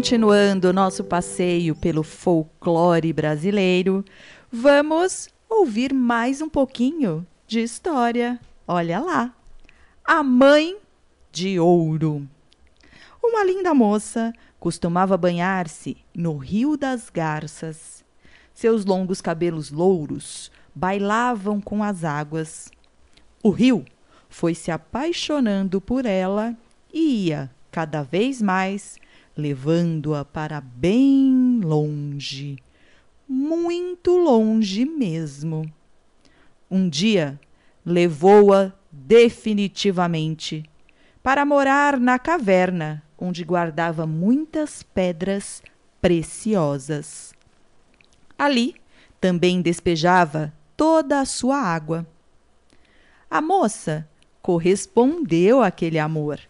Continuando nosso passeio pelo folclore brasileiro, vamos ouvir mais um pouquinho de história. Olha lá. A Mãe de Ouro. Uma linda moça costumava banhar-se no Rio das Garças. Seus longos cabelos louros bailavam com as águas. O rio foi se apaixonando por ela e ia cada vez mais levando-a para bem longe, muito longe mesmo. Um dia levou-a definitivamente para morar na caverna onde guardava muitas pedras preciosas. Ali também despejava toda a sua água. A moça correspondeu àquele amor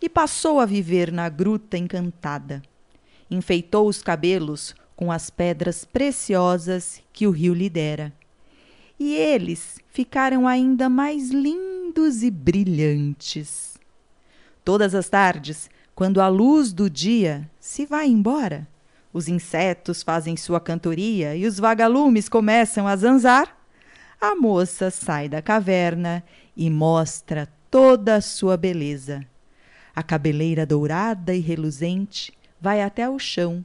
e passou a viver na gruta encantada. Enfeitou os cabelos com as pedras preciosas que o rio lhe dera. E eles ficaram ainda mais lindos e brilhantes. Todas as tardes, quando a luz do dia se vai embora, os insetos fazem sua cantoria e os vagalumes começam a zanzar, a moça sai da caverna e mostra toda a sua beleza a cabeleira dourada e reluzente vai até o chão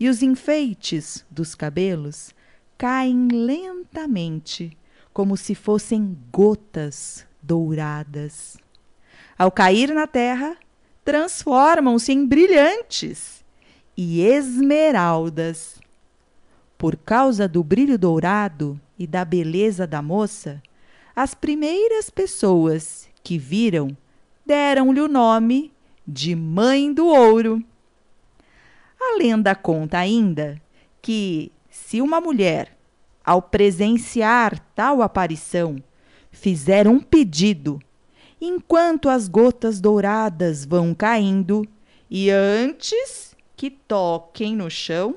e os enfeites dos cabelos caem lentamente, como se fossem gotas douradas. Ao cair na terra, transformam-se em brilhantes e esmeraldas. Por causa do brilho dourado e da beleza da moça, as primeiras pessoas que viram deram-lhe o nome de Mãe do Ouro. A lenda conta ainda que, se uma mulher, ao presenciar tal aparição, fizer um pedido, enquanto as gotas douradas vão caindo, e antes que toquem no chão,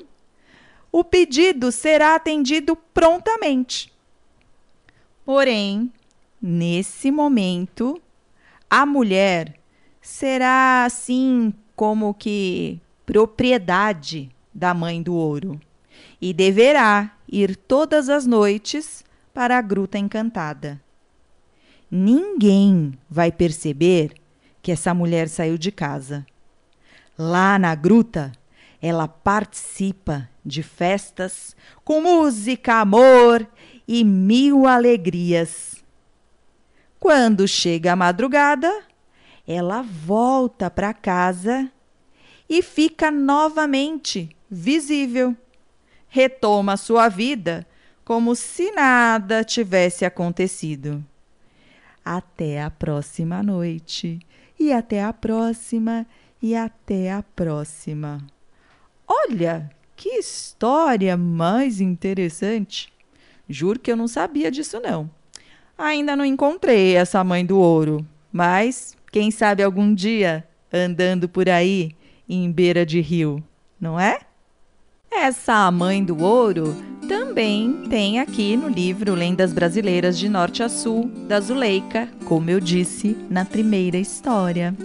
o pedido será atendido prontamente. Porém, nesse momento, a mulher será assim como que propriedade da mãe do ouro e deverá ir todas as noites para a gruta encantada. Ninguém vai perceber que essa mulher saiu de casa. Lá na gruta, ela participa de festas com música, amor e mil alegrias. Quando chega a madrugada, ela volta para casa e fica novamente visível. Retoma sua vida como se nada tivesse acontecido. Até a próxima noite, e até a próxima, e até a próxima. Olha que história mais interessante! Juro que eu não sabia disso, não. Ainda não encontrei essa mãe do ouro, mas quem sabe algum dia andando por aí em beira de rio, não é? Essa mãe do ouro também tem aqui no livro Lendas Brasileiras de Norte a Sul, da Zuleika, como eu disse na primeira história.